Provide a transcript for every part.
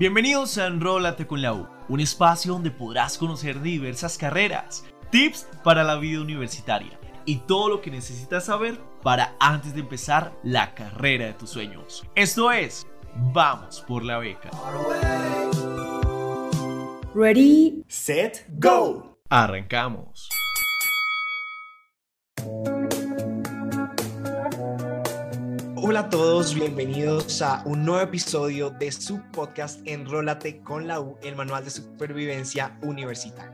Bienvenidos a Enrólate con la U, un espacio donde podrás conocer diversas carreras, tips para la vida universitaria y todo lo que necesitas saber para antes de empezar la carrera de tus sueños. Esto es, vamos por la beca. Ready, set, go. Arrancamos. Hola a todos, bienvenidos a un nuevo episodio de su podcast Enrólate con la U, el manual de supervivencia universitaria.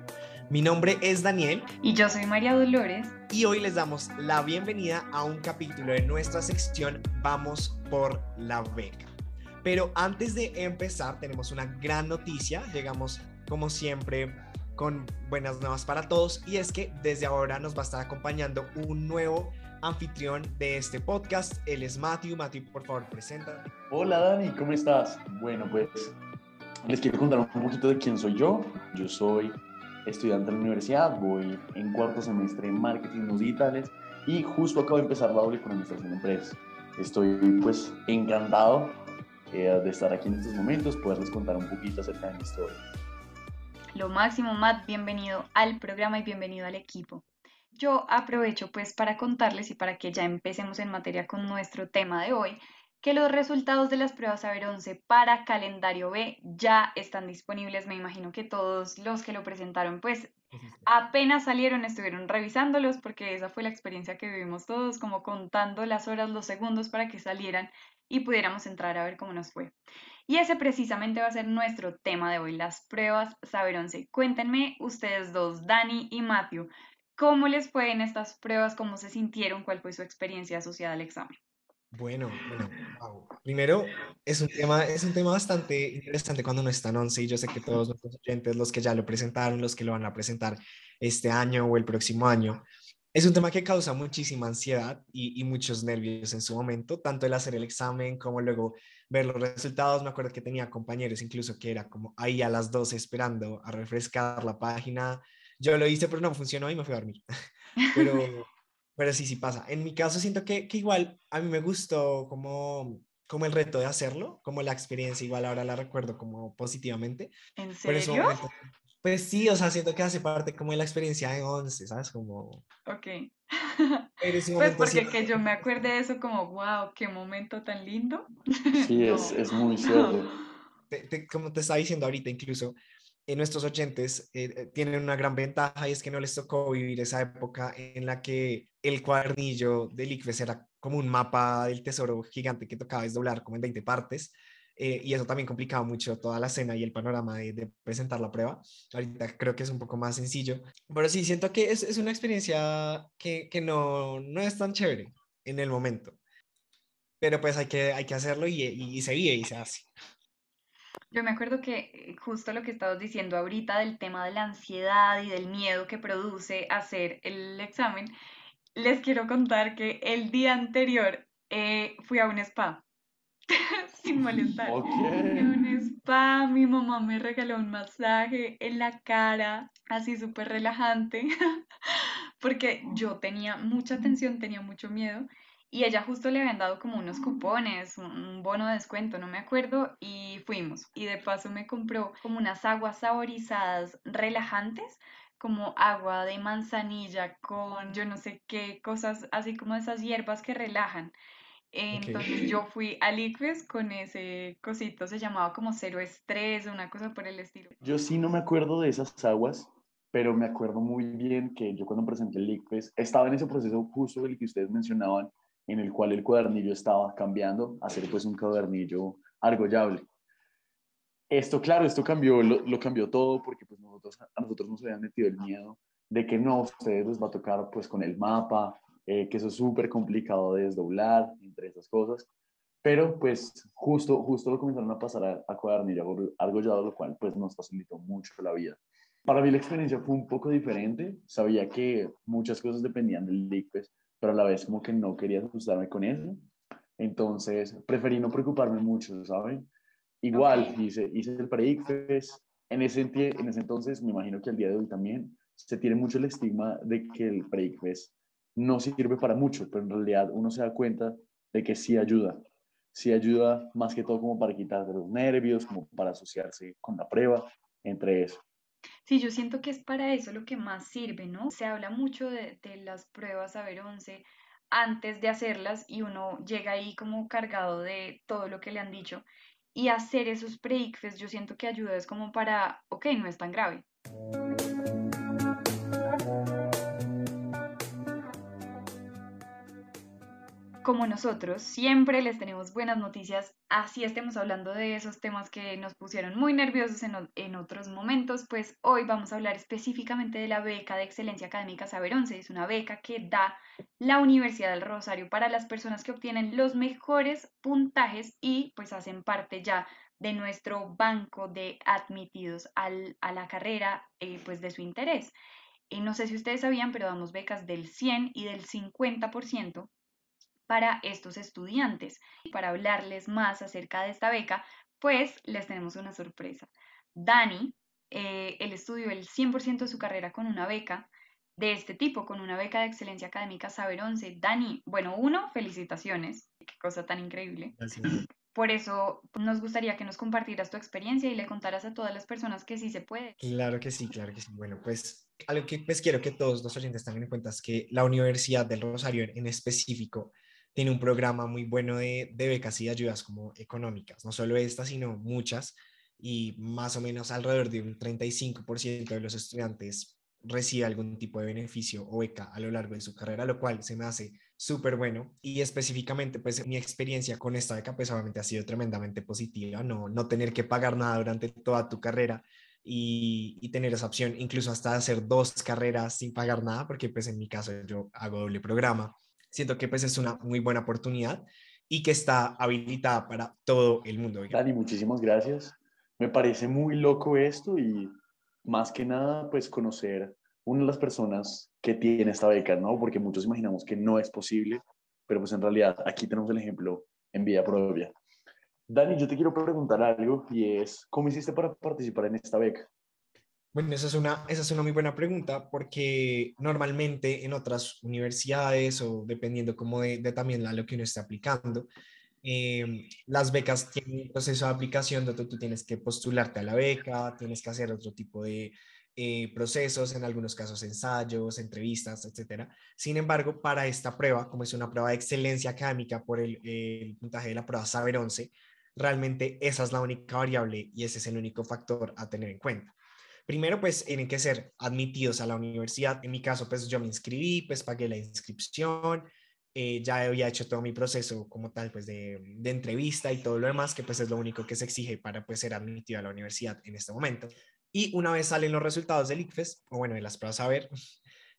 Mi nombre es Daniel. Y yo soy María Dolores. Y hoy les damos la bienvenida a un capítulo de nuestra sección Vamos por la beca. Pero antes de empezar, tenemos una gran noticia. Llegamos, como siempre, con buenas nuevas para todos. Y es que desde ahora nos va a estar acompañando un nuevo anfitrión de este podcast. Él es Matthew. Matthew, por favor, presenta. Hola Dani, ¿cómo estás? Bueno, pues les quiero contar un poquito de quién soy yo. Yo soy estudiante de la universidad, voy en cuarto semestre en marketing digitales y justo acabo de empezar la doble con administración de empresas. Estoy pues encantado eh, de estar aquí en estos momentos, poderles contar un poquito acerca de mi historia. Lo máximo, Matt, bienvenido al programa y bienvenido al equipo. Yo aprovecho pues para contarles y para que ya empecemos en materia con nuestro tema de hoy, que los resultados de las pruebas Saber 11 para calendario B ya están disponibles. Me imagino que todos los que lo presentaron pues apenas salieron estuvieron revisándolos porque esa fue la experiencia que vivimos todos, como contando las horas, los segundos para que salieran y pudiéramos entrar a ver cómo nos fue. Y ese precisamente va a ser nuestro tema de hoy, las pruebas Saber 11. Cuéntenme ustedes dos, Dani y Matthew, ¿Cómo les fue en estas pruebas? ¿Cómo se sintieron? ¿Cuál fue su experiencia asociada al examen? Bueno, bueno, primero es un tema, es un tema bastante interesante cuando no están 11 y yo sé que todos nuestros oyentes, los que ya lo presentaron, los que lo van a presentar este año o el próximo año, es un tema que causa muchísima ansiedad y, y, muchos nervios en su momento, tanto el hacer el examen como luego ver los resultados. Me acuerdo que tenía compañeros incluso que era como ahí a las 12 esperando a refrescar la página yo lo hice, pero no funcionó y me fui a dormir. pero, pero sí, sí pasa. En mi caso siento que, que igual a mí me gustó como, como el reto de hacerlo, como la experiencia, igual ahora la recuerdo como positivamente. ¿En serio? pues sí, o sea, siento que hace parte como de la experiencia de 11, ¿sabes? Como... Ok. pues porque que yo me acuerde de eso como, wow, qué momento tan lindo. Sí, es, es muy cierto. como te estaba diciendo ahorita, incluso nuestros oyentes eh, eh, tienen una gran ventaja y es que no les tocó vivir esa época en la que el cuadernillo del ICFES era como un mapa del tesoro gigante que tocaba desdoblar como en 20 partes. Eh, y eso también complicaba mucho toda la escena y el panorama de, presentar la prueba. Ahorita creo que es un poco más sencillo, pero sí siento que es, es una experiencia que, que, no, no es tan chévere en el momento. Pero pues hay que, hay que hacerlo y, y, y se vive y se hace. Yo me acuerdo que eh, justo lo que estabas diciendo ahorita del tema de la ansiedad y del miedo que produce hacer el examen, les quiero contar que el día anterior eh, fui a un spa, sin molestar. Fui a un spa, mi mamá me regaló un masaje en la cara, así súper relajante, porque yo tenía mucha tensión, tenía mucho miedo y ella justo le habían dado como unos cupones, un bono de descuento, no me acuerdo, y fuimos. Y de paso me compró como unas aguas saborizadas relajantes, como agua de manzanilla con yo no sé qué cosas, así como esas hierbas que relajan. Entonces yo fui a Liquid con ese cosito, se llamaba como cero estrés, una cosa por el estilo. Yo sí no me acuerdo de esas aguas, pero me acuerdo muy bien que yo cuando presenté el Liquid estaba en ese proceso justo el que ustedes mencionaban, en el cual el cuadernillo estaba cambiando a ser pues un cuadernillo argollable. Esto, claro, esto cambió, lo, cambió todo porque pues nosotros, a nosotros nos habían metido el miedo de que no, ustedes les va a tocar pues con el mapa, eh, que eso es súper complicado de desdoblar, entre esas cosas. Pero pues justo, justo lo comenzaron a pasar a, a cuadernillo argollado, lo cual pues nos facilitó mucho la vida. Para mí la experiencia fue un poco diferente. Sabía que muchas cosas dependían del LICPES, pero a la vez como que no quería asustarme con eso. Entonces preferí no preocuparme mucho, ¿saben? Igual hice, hice el pre En ese, en ese entonces, me imagino que al día de hoy también, se tiene mucho el estigma de que el pre no sirve para mucho, pero en realidad uno se da cuenta de que sí ayuda. sí ayuda más que todo como para quitar los nervios, como para asociarse con la prueba, entre eso. Sí, yo siento que es para eso lo que más sirve, ¿no? Se habla mucho de, las pruebas Saber 11 antes de hacerlas y uno llega ahí como cargado de todo lo que le han dicho. Y hacer esos pre yo siento que ayuda es como para, ok, no es tan grave. Como nosotros, siempre les tenemos buenas noticias, así estemos hablando de esos temas que nos pusieron muy nerviosos en, otros momentos, pues hoy vamos a hablar específicamente de la beca de excelencia académica Saber 11. Es una beca que da la Universidad del Rosario para las personas que obtienen los mejores puntajes y pues hacen parte ya de nuestro banco de admitidos a la carrera eh, pues de su interés. Y no sé si ustedes sabían, pero damos becas del 100 y del 50% para estos estudiantes. Y para hablarles más acerca de esta beca, pues les tenemos una sorpresa. Dani, eh, él estudió el 100% de su carrera con una beca de este tipo, con una beca de excelencia académica Saber 11. Dani, bueno, uno, felicitaciones, qué cosa tan increíble. Por eso nos gustaría que nos compartieras tu experiencia y le contaras a todas las personas que sí se puede. Claro que sí, claro que sí. Bueno, pues algo que pues quiero que todos los oyentes tengan en cuenta es que la Universidad del Rosario en específico tiene un programa muy bueno de, becas y ayudas como económicas, no solo esta, sino muchas, y más o menos alrededor de un 35% de los estudiantes recibe algún tipo de beneficio o beca a lo largo de su carrera, lo cual se me hace súper bueno. Y específicamente, pues mi experiencia con esta beca, pues obviamente ha sido tremendamente positiva, no, no tener que pagar nada durante toda tu carrera y, y, tener esa opción, incluso hasta hacer dos carreras sin pagar nada, porque pues en mi caso yo hago doble programa siento que pues es una muy buena oportunidad y que está habilitada para todo el mundo. Dani, muchísimas gracias. Me parece muy loco esto y más que nada pues conocer una de las personas que tiene esta beca, ¿no? Porque muchos imaginamos que no es posible, pero pues en realidad aquí tenemos el ejemplo en vía propia. Dani, yo te quiero preguntar algo y es, ¿cómo hiciste para participar en esta beca? Bueno, esa es, una, esa es una muy buena pregunta porque normalmente en otras universidades o dependiendo como de, también a lo que uno está aplicando, em, las becas tienen un proceso de aplicación donde tú tienes que postularte a la beca, tienes que hacer otro tipo de eh, procesos, en algunos casos ensayos, entrevistas, etc. Sin embargo, para esta prueba, como es una prueba de excelencia académica por el, el puntaje de la prueba Saber 11, realmente esa es la única variable y ese es el único factor a tener en cuenta. Primero, pues tienen que ser admitidos a la universidad. En mi caso, pues yo me inscribí, pues pagué la inscripción, eh, ya había hecho todo mi proceso como tal, pues de, entrevista y todo lo demás, que pues es lo único que se exige para pues ser admitido a la universidad en este momento. Y una vez salen los resultados del ICFES, o bueno, de las pruebas a ver,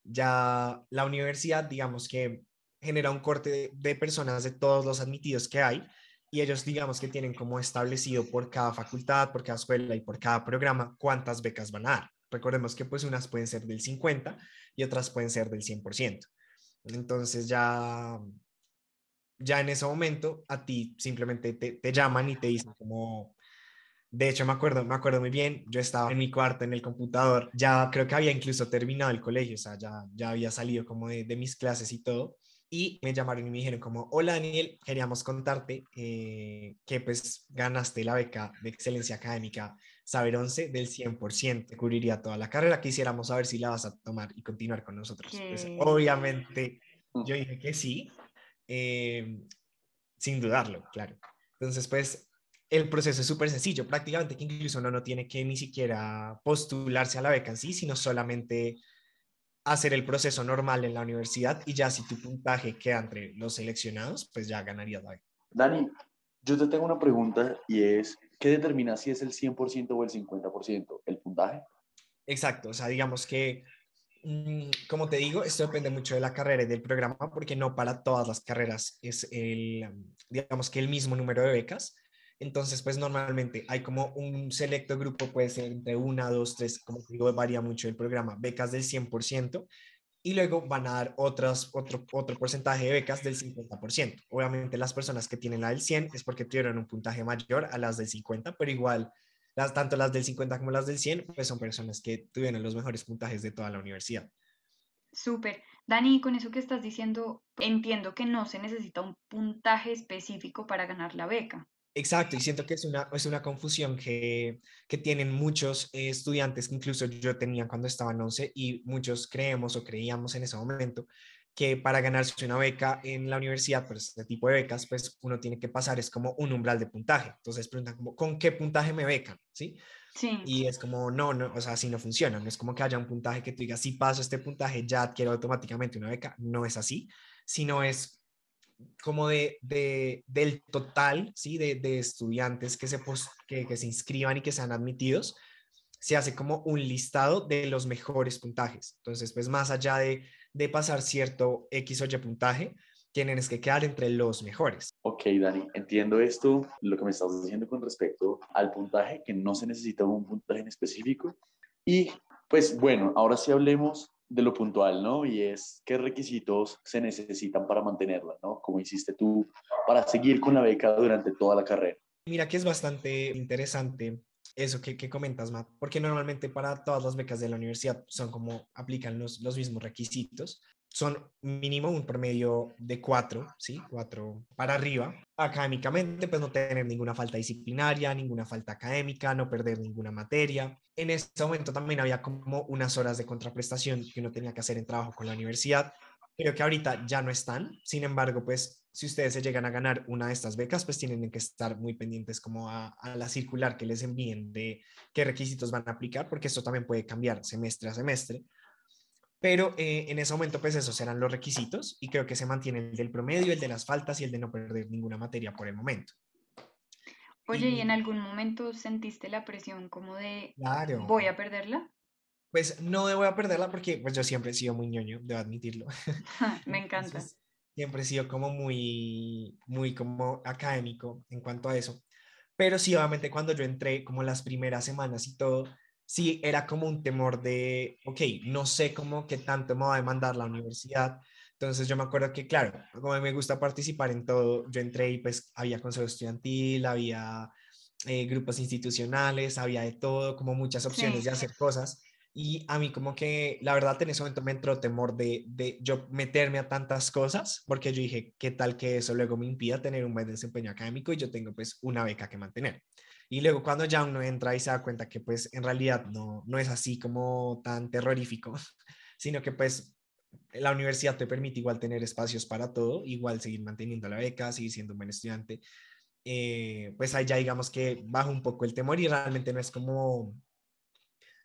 ya la universidad, digamos que genera un corte de personas de todos los admitidos que hay y ellos digamos que tienen como establecido por cada facultad, por cada escuela y por cada programa cuántas becas van a dar. Recordemos que pues unas pueden ser del 50 y otras pueden ser del 100%. Entonces ya, ya en ese momento a ti simplemente te, te llaman y te dicen como, de hecho me acuerdo, me acuerdo muy bien, yo estaba en mi cuarto en el computador, ya creo que había incluso terminado el colegio, o sea, ya, ya había salido como de, de mis clases y todo y me llamaron y me dijeron como, hola Daniel, queríamos contarte eh, que pues ganaste la beca de excelencia académica Saber 11 del 100%, cubriría toda la carrera, quisiéramos saber si la vas a tomar y continuar con nosotros. Pues, obviamente mm. yo dije que sí, eh, sin dudarlo, claro. Entonces pues el proceso es súper sencillo, prácticamente que incluso uno no tiene que ni siquiera postularse a la beca en sí, sino solamente hacer el proceso normal en la universidad y ya si tu puntaje queda entre los seleccionados, pues ya ganarías la Dani, yo te tengo una pregunta y es, ¿qué determina si es el 100% o el 50%? ¿El puntaje? Exacto, o sea, digamos que, mm, como te digo, esto depende mucho de la carrera y del programa porque no para todas las carreras es el, digamos que el mismo número de becas. Entonces, pues normalmente hay como un selecto grupo, puede ser entre una, dos, tres, como digo, varía mucho el programa, becas del 100%, y luego van a dar otras, otro, otro porcentaje de becas del 50%. Obviamente las personas que tienen la del 100 es porque tuvieron un puntaje mayor a las del 50, pero igual, las, tanto las del 50 como las del 100, pues son personas que tuvieron los mejores puntajes de toda la universidad. Súper. Dani, con eso que estás diciendo, entiendo que no se necesita un puntaje específico para ganar la beca. Exacto, y siento que es una, es una confusión que, que tienen muchos eh, estudiantes, que incluso yo tenía cuando estaba en 11, y muchos creemos o creíamos en ese momento que para ganarse una beca en la universidad, pues este tipo de becas, pues uno tiene que pasar, es como un umbral de puntaje. Entonces preguntan como, ¿con qué puntaje me becan? ¿Sí? Y es como, no, no, o sea, así no funciona. No es como que haya un puntaje que tú digas, si paso este puntaje, ya adquiero automáticamente una beca. No es así, sino es como de, de del total, ¿sí? De, de estudiantes que se, que, que se inscriban y que sean admitidos, se hace como un listado de los mejores puntajes. Entonces, pues más allá de, de pasar cierto X o Y puntaje, tienes que quedar entre los mejores. Ok, Dani, entiendo esto, lo que me estás diciendo con respecto al puntaje, que no se necesita un puntaje en específico. Y pues bueno, ahora sí hablemos de lo puntual, ¿no? Y es qué requisitos se necesitan para mantenerla, ¿no? Como hiciste tú para seguir con la beca durante toda la carrera. Mira que es bastante interesante eso que, que comentas, Matt, porque normalmente para todas las becas de la universidad son como aplican los, los mismos requisitos son mínimo un promedio de cuatro, ¿sí? Cuatro para arriba. Académicamente, pues no tener ninguna falta disciplinaria, ninguna falta académica, no perder ninguna materia. En ese momento también había como unas horas de contraprestación que uno tenía que hacer en trabajo con la universidad. Creo que ahorita ya no están. Sin embargo, pues si ustedes se llegan a ganar una de estas becas, pues tienen que estar muy pendientes como a, a, la circular que les envíen de qué requisitos van a aplicar, porque esto también puede cambiar semestre a semestre. Pero eh, en ese momento, pues esos eran los requisitos y creo que se mantiene el del promedio, el de las faltas y el de no perder ninguna materia por el momento. Oye, ¿y, en algún momento sentiste la presión como de voy a perderla? Pues no voy a perderla porque pues yo siempre he sido muy ñoño, debo admitirlo. Me encanta. siempre he sido como muy, muy como académico en cuanto a eso. Pero sí, obviamente cuando yo entré como las primeras semanas y todo, sí era como un temor de, ok, no sé cómo qué tanto me va a demandar la universidad. Entonces yo me acuerdo que, claro, como me gusta participar en todo, yo entré y pues había consejo estudiantil, había eh, grupos institucionales, había de todo, como muchas opciones de hacer cosas. Y a mí como que, la verdad, en ese momento me entró temor de, de yo meterme a tantas cosas, porque yo dije, ¿qué tal que eso luego me impida tener un buen desempeño académico y yo tengo pues una beca que mantener? Y luego cuando ya uno entra y se da cuenta que pues en realidad no, no es así como tan terrorífico, sino que pues la universidad te permite igual tener espacios para todo, igual seguir manteniendo la beca, seguir siendo un buen estudiante, eh, pues ahí ya digamos que baja un poco el temor y realmente no es como,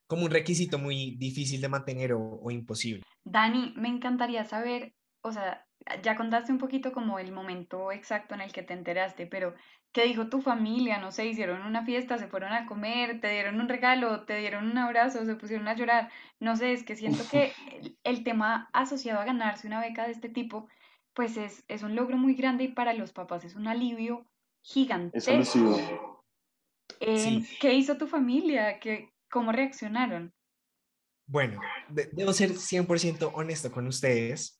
como un requisito muy difícil de mantener o, o imposible. Dani, me encantaría saber, o sea, ya contaste un poquito como el momento exacto en el que te enteraste, pero ¿qué dijo tu familia? No sé, hicieron una fiesta, se fueron a comer, te dieron un regalo, te dieron un abrazo, se pusieron a llorar. No sé, es que siento que el, tema asociado a ganarse una beca de este tipo, pues es, es un logro muy grande y para los papás es un alivio gigantesco. Eh, ¿Qué hizo tu familia? ¿Qué, ¿Cómo reaccionaron? Bueno, debo ser 100% honesto con ustedes.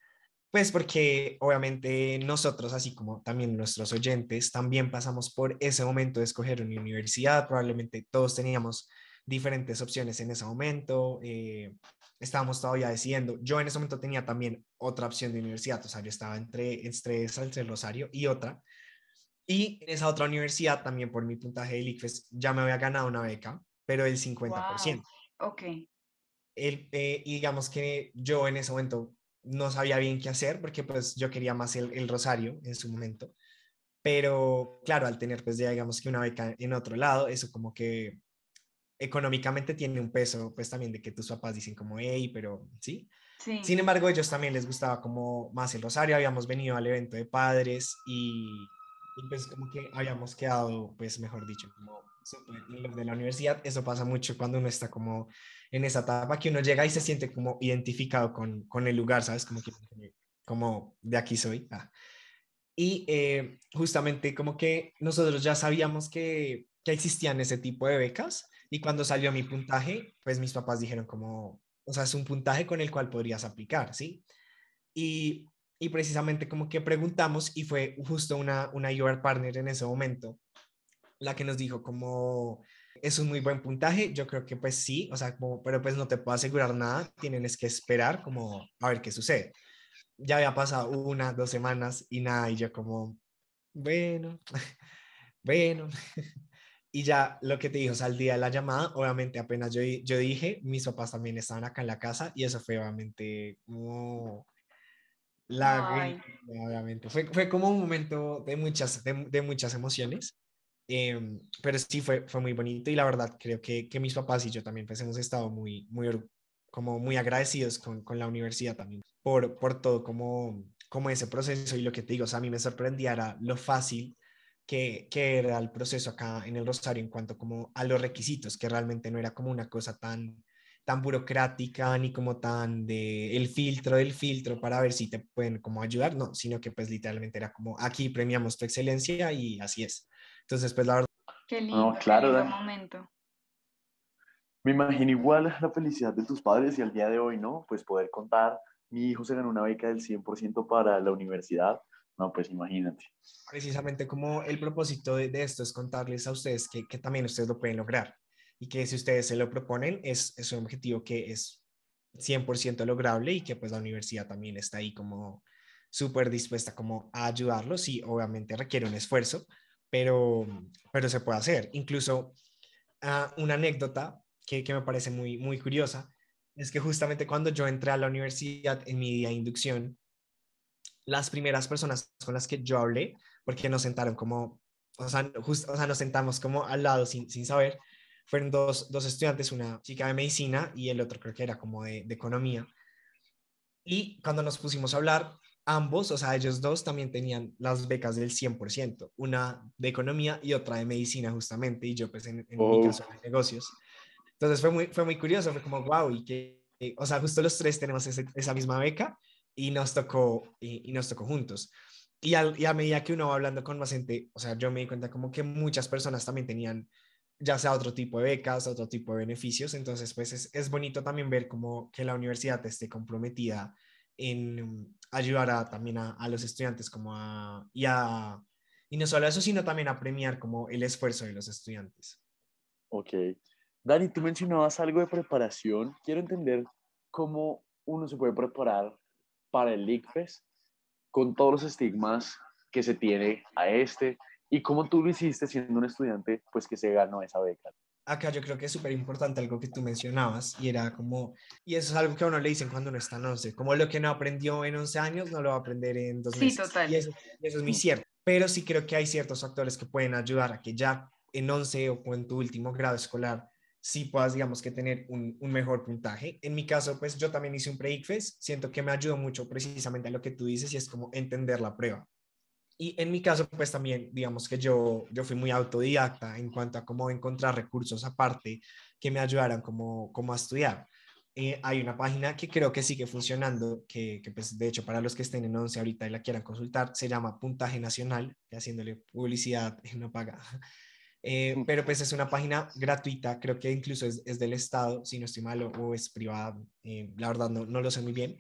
Pues porque obviamente nosotros, así como también nuestros oyentes, también pasamos por ese momento de escoger una universidad. Probablemente todos teníamos diferentes opciones en ese momento. Eh, estábamos todavía decidiendo. Yo en ese momento tenía también otra opción de universidad. O sea, yo estaba entre, entre esa, entre Rosario y otra. Y en esa otra universidad, también por mi puntaje de ICFES, ya me había ganado una beca, pero del 50%. Ok. El, eh, y digamos que yo en ese momento no sabía bien qué hacer porque pues yo quería más el, Rosario en su momento. Pero claro, al tener pues ya digamos que una beca en otro lado, eso como que económicamente tiene un peso pues también de que tus papás dicen como, hey, pero sí. sí. Sin embargo, ellos también les gustaba como más el Rosario, habíamos venido al evento de padres y, y pues como que habíamos quedado pues mejor dicho como de la universidad, eso pasa mucho cuando uno está como en esa etapa, que uno llega y se siente como identificado con, con el lugar, ¿sabes? Como que, como de aquí soy. Ah. Y eh, justamente como que nosotros ya sabíamos que, que existían ese tipo de becas y cuando salió mi puntaje, pues mis papás dijeron como, o sea, es un puntaje con el cual podrías aplicar, ¿sí? Y, y precisamente como que preguntamos y fue justo una, una UR partner en ese momento la que nos dijo como es un muy buen puntaje, yo creo que pues sí, o sea, como, pero pues no te puedo asegurar nada, tienes que esperar como a ver qué sucede. ya había pasado una, dos semanas y nada, y yo como, bueno, bueno. Y ya lo que te dijo, o sea, al día de la llamada, obviamente apenas yo, yo dije, mis papás también estaban acá en la casa y eso fue obviamente como la obviamente. Fue, fue como un momento de muchas, de, muchas emociones, em, pero sí fue, fue muy bonito y la verdad creo que, que mis papás y yo también pues hemos estado muy, muy, como muy agradecidos con, con la universidad también por, por todo como, como ese proceso y lo que te digo, o sea, a mí me sorprendía lo fácil que, era el proceso acá en el Rosario en cuanto como a los requisitos, que realmente no era como una cosa tan, tan burocrática ni como tan de el filtro del filtro para ver si te pueden como ayudar, no, sino que pues literalmente era como aquí premiamos tu excelencia y así es. Entonces, pues la verdad... Qué lindo, claro, momento. Me imagino igual la felicidad de tus padres y al día de hoy, ¿no? Pues poder contar, mi hijo se ganó una beca del 100% para la universidad, no, pues imagínate. Precisamente como el propósito de, esto es contarles a ustedes que, que, también ustedes lo pueden lograr y que si ustedes se lo proponen es, es un objetivo que es 100% lograble y que pues la universidad también está ahí como súper dispuesta como a ayudarlos y obviamente requiere un esfuerzo, pero, pero se puede hacer. Incluso uh, una anécdota que, que me parece muy, muy curiosa es que justamente cuando yo entré a la universidad en mi día de inducción, las primeras personas con las que yo hablé, porque nos sentaron como, o sea, o sea nos sentamos como al lado sin, sin saber, fueron dos, dos, estudiantes, una chica de medicina y el otro creo que era como de, de economía. Y cuando nos pusimos a hablar, ambos, o sea, ellos dos también tenían las becas del 100%, una de economía y otra de medicina justamente, y yo pues en, mi oh. caso de negocios. Entonces fue muy, fue muy curioso, fue como, wow, y que, o sea, justo los tres tenemos esa misma beca y nos tocó, y, nos tocó juntos. Y, a medida que uno va hablando con más gente, o sea, yo me di cuenta como que muchas personas también tenían ya sea otro tipo de becas, otro tipo de beneficios, entonces pues es, es bonito también ver como que la universidad esté comprometida en ayudar a, también a, a, los estudiantes como a y, a, y no solo eso, sino también a premiar como el esfuerzo de los estudiantes. Ok. Dani, tú mencionabas algo de preparación. Quiero entender cómo uno se puede preparar para el ICFES con todos los estigmas que se tiene a este y cómo tú lo hiciste siendo un estudiante pues que se ganó esa beca. Acá yo creo que es súper importante algo que tú mencionabas y era como, y eso es algo que a uno le dicen cuando uno está en 11, como lo que no aprendió en 11 años no lo va a aprender en dos meses. Sí, total. Y eso, eso es muy cierto, pero sí creo que hay ciertos factores que pueden ayudar a que ya en 11 o en tu último grado escolar si puedas, digamos, que tener un, mejor puntaje. En mi caso, pues yo también hice un pre-ICFES, siento que me ayudó mucho precisamente a lo que tú dices y es como entender la prueba. Y en mi caso, pues también, digamos que yo, yo fui muy autodidacta en cuanto a cómo encontrar recursos aparte que me ayudaran como, como a estudiar. Eh, hay una página que creo que sigue funcionando, que, que, pues de hecho para los que estén en 11 ahorita y la quieran consultar, se llama Puntaje Nacional, haciéndole publicidad no paga. Eh, mm. pero pues es una página gratuita, creo que incluso es, es del Estado, si no estoy mal, o, es privada, eh, la verdad no, no, lo sé muy bien,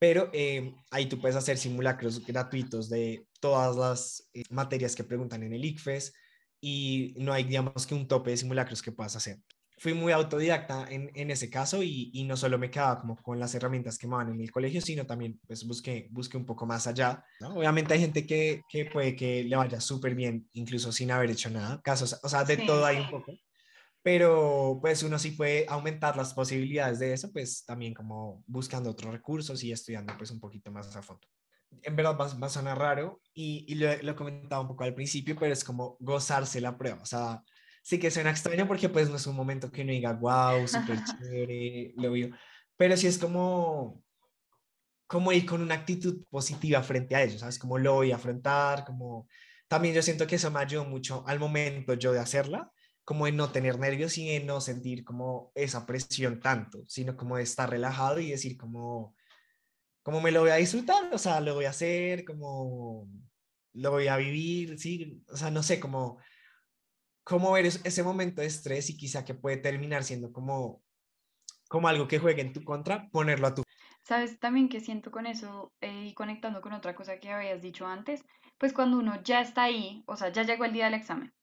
pero eh, ahí tú puedes hacer simulacros gratuitos de todas las materias que preguntan en el ICFES y no hay, digamos, que un tope de simulacros que puedas hacer. Fui muy autodidacta en, en ese caso y, y, no solo me quedaba como con las herramientas que me van en el colegio, sino también pues busqué, busqué un poco más allá. Obviamente hay gente que, que puede que le vaya súper bien, incluso sin haber hecho nada, casos, o sea, de todo hay un poco, pero pues uno sí puede aumentar las posibilidades de eso, pues también como buscando otros recursos y estudiando pues un poquito más a fondo. En verdad va, va a sonar raro y, lo, lo comentaba un poco al principio, pero es como gozarse la prueba, o sea, sí que suena extraño porque pues no es un momento que uno diga, wow, súper chévere, lo vio, pero sí es como, como ir con una actitud positiva frente a ellos, ¿sabes? Como lo voy a afrontar, como también yo siento que eso me ayudó mucho al momento yo de hacerla, como en no tener nervios y en no sentir como esa presión tanto, sino como de estar relajado y decir como, como me lo voy a disfrutar, o sea, lo voy a hacer, como lo voy a vivir, sí, o sea, no sé, como cómo ver ese momento de estrés y quizá que puede terminar siendo como, como algo que juegue en tu contra, ponerlo a tu. Sabes también que siento con eso eh, y conectando con otra cosa que habías dicho antes, pues cuando uno ya está ahí, o sea, ya llegó el día del examen,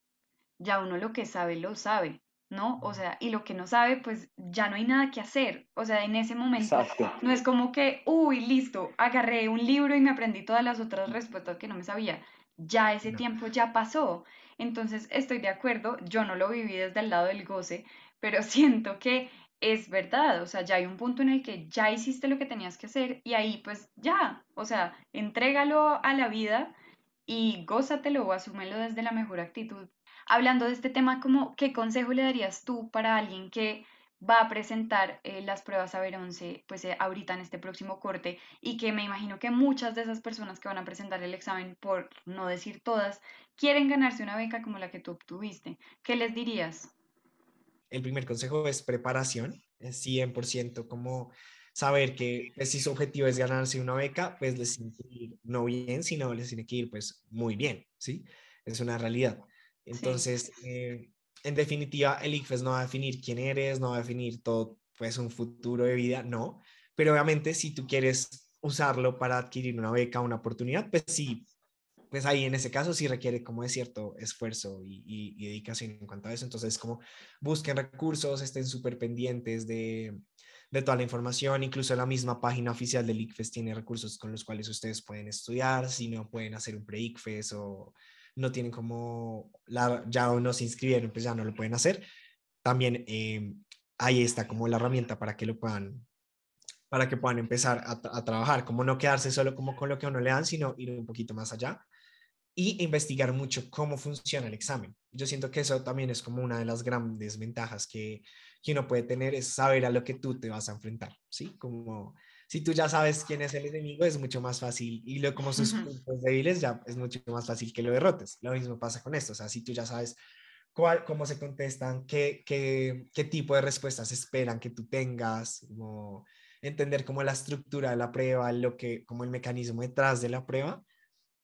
ya uno lo que sabe lo sabe. ¿no? O sea, y lo que no sabe, pues ya no hay nada que hacer. O sea, en ese momento Exacto. no es como que, uy, listo, agarré un libro y me aprendí todas las otras respuestas que no me sabía. Ya ese No. tiempo ya pasó. Entonces, estoy de acuerdo, yo no lo viví desde el lado del goce, pero siento que es verdad, o sea, ya hay un punto en el que ya hiciste lo que tenías que hacer y ahí pues ya, o sea, entrégalo a la vida y gózatelo o asúmelo desde la mejor actitud. Hablando de este tema, como, ¿qué consejo le darías tú para alguien que va a presentar eh, las pruebas a ver 11, pues eh, ahorita en este próximo corte y que me imagino que muchas de esas personas que van a presentar el examen, por no decir todas, quieren ganarse una beca como la que tú obtuviste? ¿Qué les dirías? El primer consejo es preparación, es 100% como saber que pues, si su objetivo es ganarse una beca, pues les tiene que ir no bien, sino les tiene que ir pues muy bien, ¿sí? Es una realidad. Entonces, eh, en definitiva, el ICFES no va a definir quién eres, no va a definir todo, pues un futuro de vida, no. Pero obviamente, si tú quieres usarlo para adquirir una beca, una oportunidad, pues sí, pues ahí en ese caso sí requiere como de cierto esfuerzo y, y- y dedicación en cuanto a eso. Entonces, como busquen recursos, estén súper pendientes de, de toda la información, incluso la misma página oficial del ICFES tiene recursos con los cuales ustedes pueden estudiar, si no pueden hacer un pre-ICFES o no tienen como, la, ya no se inscribieron, pues ya no lo pueden hacer. También eh, ahí está como la herramienta para que lo puedan para que puedan empezar a trabajar, como no quedarse solo como con lo que a uno le dan, sino ir un poquito más allá y investigar mucho cómo funciona el examen. Yo siento que eso también es como una de las grandes ventajas que, que uno puede tener, es saber a lo que tú te vas a enfrentar, ¿sí? Como si tú ya sabes quién es el enemigo, es mucho más fácil, y lo, como sus Ujú. puntos débiles, ya es mucho más fácil que lo derrotes. Lo mismo pasa con esto, o sea, si tú ya sabes cuál, cómo se contestan, qué, qué, qué tipo de respuestas esperan que tú tengas, como entender cómo la estructura de la prueba, lo que, como el mecanismo detrás de la prueba,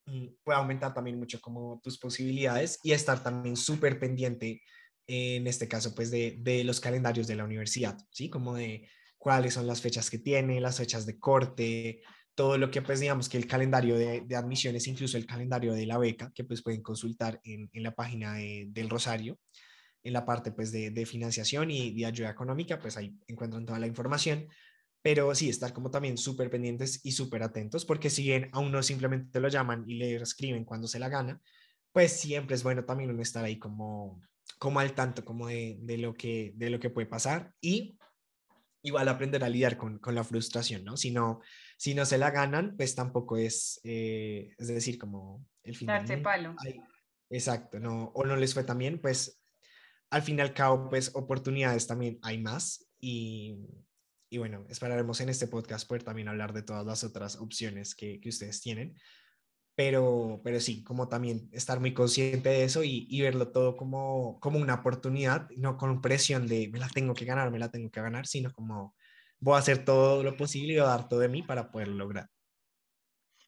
mm, puede aumentar también mucho como tus posibilidades y estar también súper pendiente en este caso pues de, de los calendarios de la universidad, ¿sí? Como de cuáles son las fechas que tiene, las fechas de corte, todo lo que pues digamos que el calendario de, de admisiones, incluso el calendario de la beca, que pues pueden consultar en, en la página de- del Rosario, en la parte pues de, de financiación y de ayuda económica, pues ahí encuentran toda la información. Pero sí, estar como también súper pendientes y súper atentos, porque si bien a uno simplemente lo llaman y le escriben cuando se la gana, pues siempre es bueno también uno estar ahí como, como al tanto como de, de lo que, de lo que puede pasar y igual aprender a lidiar con, con la frustración, ¿no? Si no, si no se la ganan, pues tampoco es, eh, es decir, como el fin del Darse palo. Ay, exacto, no, o no les fue tan bien, pues al fin y al cabo, pues oportunidades también hay más y, y bueno, esperaremos en este podcast poder también hablar de todas las otras opciones que, que ustedes tienen. Pero, pero sí, como también estar muy consciente de eso y, verlo todo como, como una oportunidad, no con presión de me la tengo que ganar, me la tengo que ganar, sino como voy a hacer todo lo posible y voy a dar todo de mí para poderlo lograr.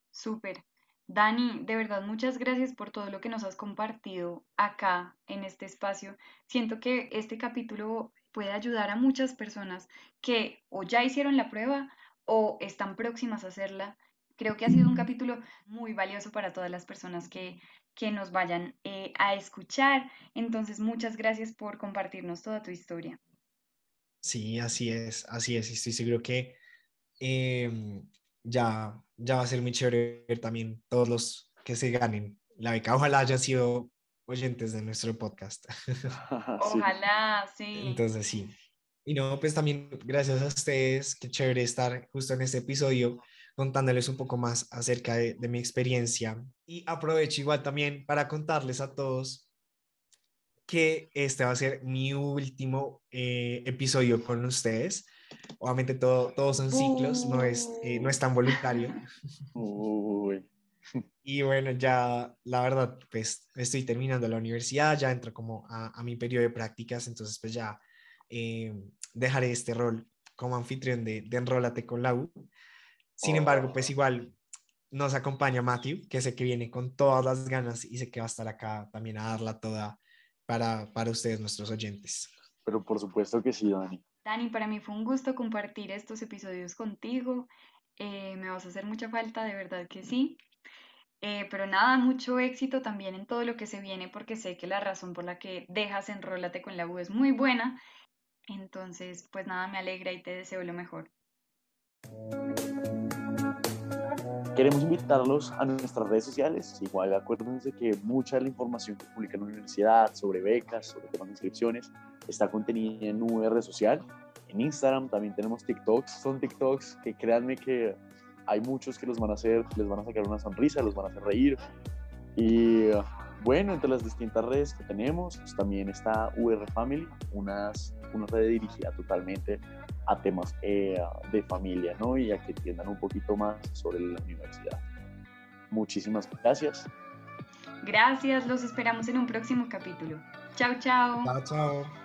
Súper. Dani, de verdad, muchas gracias por todo lo que nos has compartido acá en este espacio. Siento que este capítulo puede ayudar a muchas personas que o ya hicieron la prueba o están próximas a hacerla. Creo que ha sido un capítulo muy valioso para todas las personas que, que nos vayan eh, a escuchar. Entonces, muchas gracias por compartirnos toda tu historia. Sí, así es, así es. y Estoy seguro que em, ya, ya va a ser muy chévere ver también todos los que se ganen la beca. Ojalá hayan sido oyentes de nuestro podcast. Ojalá, sí. Entonces, sí. Y no, pues también gracias a ustedes, qué chévere estar justo en este episodio contándoles un poco más acerca de, de mi experiencia. Y aprovecho igual también para contarles a todos que este va a ser mi último eh, episodio con ustedes. Obviamente todo, todos son ciclos, no es, eh, no es tan voluntario. Uy. Y bueno, ya la verdad, pues estoy terminando la universidad, ya entro como a, a mi periodo de prácticas, entonces pues ya eh, dejaré este rol como anfitrión de, de Enrólate con la U. Sin embargo, pues igual nos acompaña Matthew, que sé que viene con todas las ganas y sé que va a estar acá también a darla toda para, para ustedes, nuestros oyentes. Pero por supuesto que sí, Dani. Dani, para mí fue un gusto compartir estos episodios contigo. Eh, me vas a hacer mucha falta, de verdad que sí. Eh, pero nada, mucho éxito también en todo lo que se viene porque sé que la razón por la que dejas Enrólate con la U es muy buena. Entonces, pues nada, me alegra y te deseo lo mejor. Queremos invitarlos a nuestras redes sociales. Igual acuérdense que mucha de la información que publica la universidad sobre becas, sobre temas de inscripciones, está contenida en UR social. En Instagram también tenemos TikToks. Son TikToks que créanme que hay muchos que los van a hacer, les van a sacar una sonrisa, los van a hacer reír. Y bueno, entre las distintas redes que tenemos, pues, también está UR Family, unas, una red dirigida totalmente a temas eh, de familia, ¿no? Y a que entiendan un poquito más sobre la universidad. Muchísimas gracias. Gracias, los esperamos en un próximo capítulo. Chao, chao. Chao, chao.